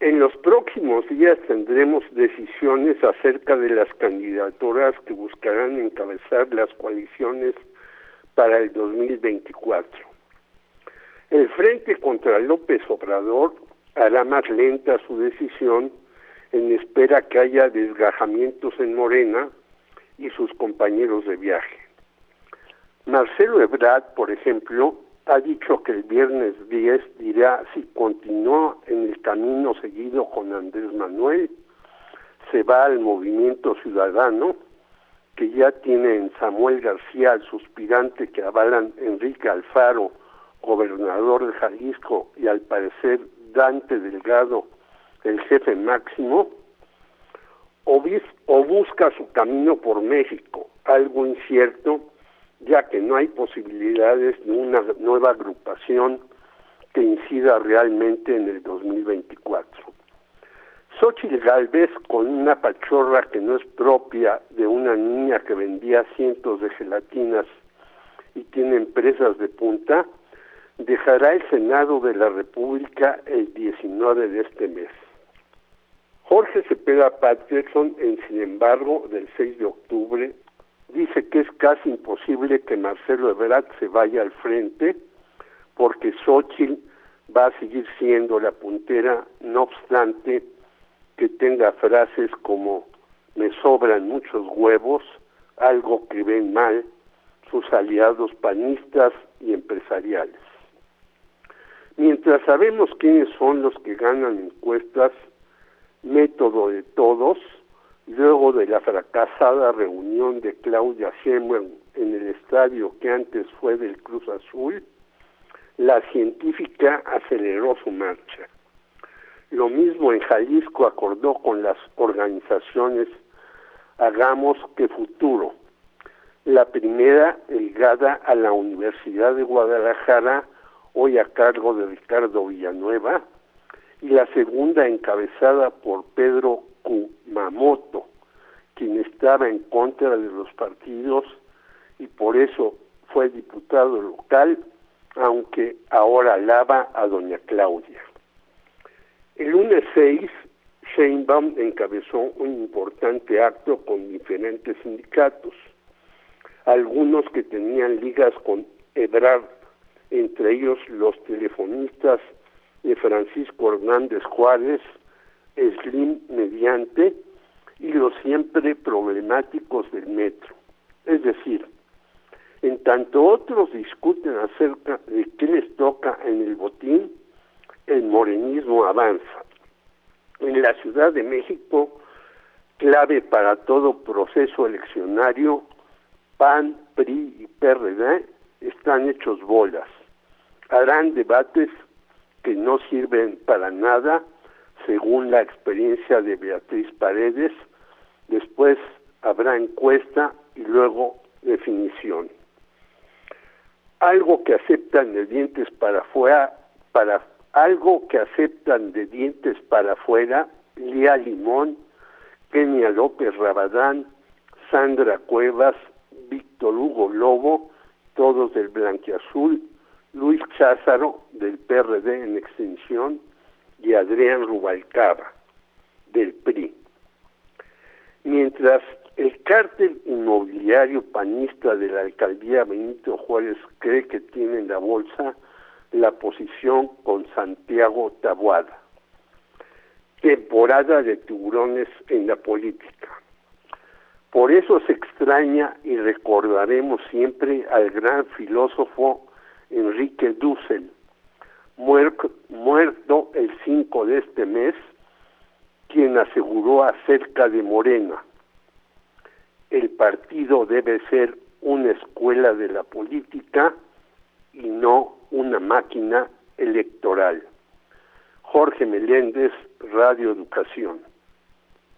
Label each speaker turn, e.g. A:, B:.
A: En los próximos días tendremos decisiones acerca de las candidaturas que buscarán encabezar las coaliciones para el 2024. El Frente contra López Obrador hará más lenta su decisión en espera que haya desgajamientos en Morena y sus compañeros de viaje. Marcelo Ebrard, por ejemplo, ha dicho que el viernes 10 dirá si continúa en el camino seguido con Andrés Manuel, se va al movimiento ciudadano, que ya tiene en Samuel García el suspirante que avalan Enrique Alfaro, gobernador de Jalisco, y al parecer Dante Delgado, el jefe máximo, o, o busca su camino por México, algo incierto ya que no hay posibilidades de una nueva agrupación que incida realmente en el 2024. Xochitl Galvez, con una pachorra que no es propia de una niña que vendía cientos de gelatinas y tiene empresas de punta, dejará el Senado de la República el 19 de este mes. Jorge Cepeda Patterson, en sin embargo, del 6 de octubre, dice que es casi imposible que Marcelo Ebrard se vaya al frente porque Xochitl va a seguir siendo la puntera, no obstante que tenga frases como me sobran muchos huevos, algo que ven mal sus aliados panistas y empresariales. Mientras sabemos quiénes son los que ganan encuestas, método de todos, luego de la fracasada reunión de Claudia Sheinbaum en el estadio que antes fue del Cruz Azul, la científica aceleró su marcha. Lo mismo en Jalisco acordó con las organizaciones Hagamos que Futuro. La primera ligada a la Universidad de Guadalajara, hoy a cargo de Ricardo Villanueva, y la segunda encabezada por Pedro Kumamoto, quien estaba en contra de los partidos y por eso fue diputado local, aunque ahora alaba a doña Claudia. El lunes 6, Sheinbaum encabezó un importante acto con diferentes sindicatos, algunos que tenían ligas con Ebrard, entre ellos los telefonistas de Francisco Hernández Juárez, Slim mediante y los siempre problemáticos del metro. Es decir, en tanto otros discuten acerca de qué les toca en el botín, el morenismo avanza. En la Ciudad de México, clave para todo proceso eleccionario, PAN, PRI y PRD están hechos bolas. Harán debates que no sirven para nada según la experiencia de Beatriz Paredes, después habrá encuesta y luego definición. Algo que aceptan de dientes para afuera, para algo que aceptan de dientes para afuera, Lía Limón, Kenia López Rabadán, Sandra Cuevas, Víctor Hugo Lobo, todos del Blanquiazul, Luis Cházaro del PRD en extensión, y Adrián Rubalcaba, del PRI. Mientras el cártel inmobiliario panista de la alcaldía Benito Juárez cree que tiene en la bolsa la posición con Santiago Tabuada. Temporada de tiburones en la política. Por eso se extraña y recordaremos siempre al gran filósofo Enrique Dussel, muerto el 5 de este mes, quien aseguró acerca de Morena, el partido debe ser una escuela de la política y no una máquina electoral. Jorge Meléndez, Radio Educación.